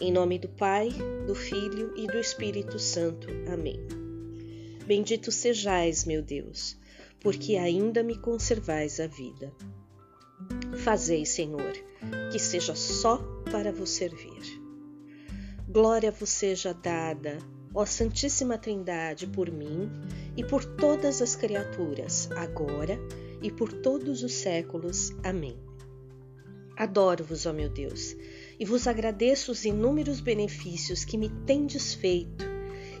Em nome do Pai, do Filho e do Espírito Santo. Amém. Bendito sejais, meu Deus, porque ainda me conservais a vida. Fazei, Senhor, que seja só para vos servir. Glória vos seja dada, ó Santíssima Trindade, por mim e por todas as criaturas, agora e por todos os séculos. Amém. Adoro-vos, ó meu Deus, e vos agradeço os inúmeros benefícios que me tendes feito,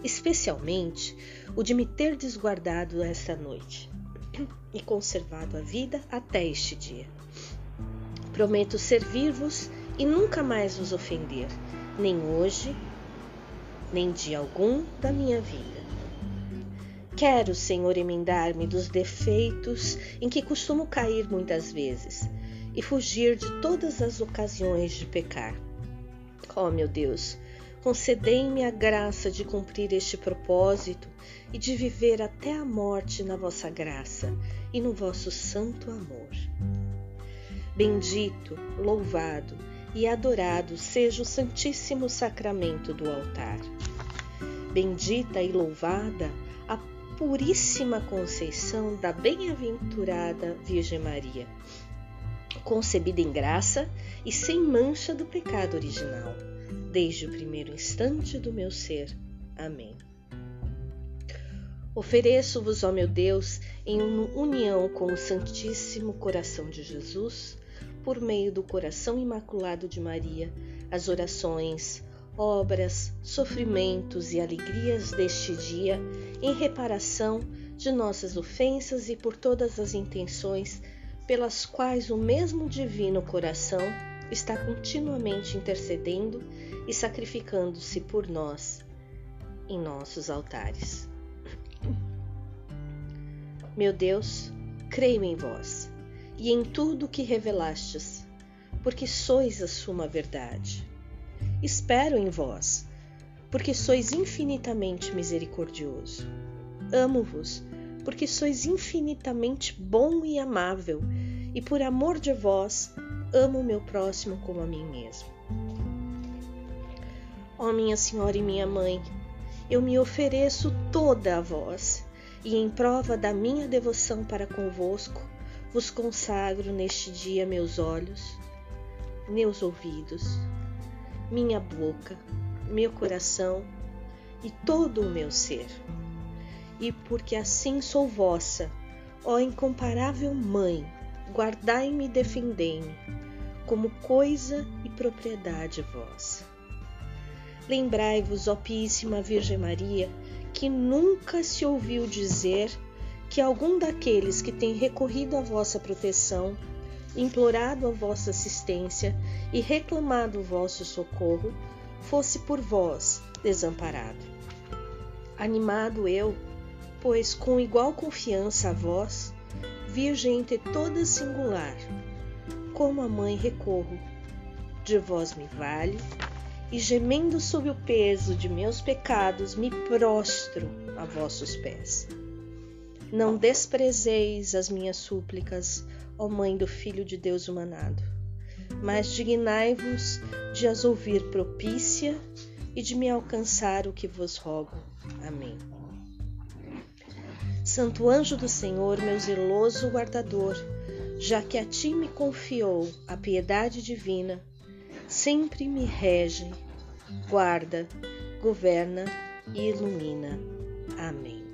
especialmente o de me ter desguardado esta noite e conservado a vida até este dia. Prometo servir-vos e nunca mais vos ofender, nem hoje, nem dia algum da minha vida. Quero, Senhor, emendar-me dos defeitos em que costumo cair muitas vezes e fugir de todas as ocasiões de pecar. Oh, meu Deus, concedei-me a graça de cumprir este propósito e de viver até a morte na vossa graça e no vosso santo amor. Bendito, louvado e adorado seja o Santíssimo Sacramento do altar. Bendita e louvada a Puríssima Conceição da Bem-aventurada Virgem Maria, concebida em graça e sem mancha do pecado original, desde o primeiro instante do meu ser. Amém. Ofereço-vos, ó meu Deus, em união com o Santíssimo Coração de Jesus, por meio do coração imaculado de Maria, as orações, obras, sofrimentos e alegrias deste dia, em reparação de nossas ofensas e por todas as intenções pelas quais o mesmo Divino Coração está continuamente intercedendo e sacrificando-se por nós em nossos altares. Meu Deus, creio em vós e em tudo o que revelastes, porque sois a suma verdade. Espero em vós, porque sois infinitamente misericordioso. Amo-vos, porque sois infinitamente bom e amável, e por amor de vós, amo meu próximo como a mim mesmo. Ó minha Senhora e minha Mãe, eu me ofereço toda a vós, e em prova da minha devoção para convosco, vos consagro neste dia meus olhos, meus ouvidos, minha boca, meu coração e todo o meu ser. E porque assim sou vossa, ó incomparável Mãe, guardai-me e defendei-me, como coisa e propriedade vossa. Lembrai-vos, ó Píssima Virgem Maria, que nunca se ouviu dizer que algum daqueles que tem recorrido à vossa proteção, implorado a vossa assistência e reclamado o vosso socorro, fosse por vós desamparado. Animado eu, pois com igual confiança a vós, Virgem entre todas singular, como a mãe recorro, de vós me vale, e gemendo sob o peso de meus pecados, me prostro a vossos pés. Não desprezeis as minhas súplicas, ó Mãe do Filho de Deus humanado, mas dignai-vos de as ouvir propícia e de me alcançar o que vos rogo. Amém. Santo anjo do Senhor, meu zeloso guardador, já que a ti me confiou a piedade divina, sempre me rege, guarda, governa e ilumina. Amém.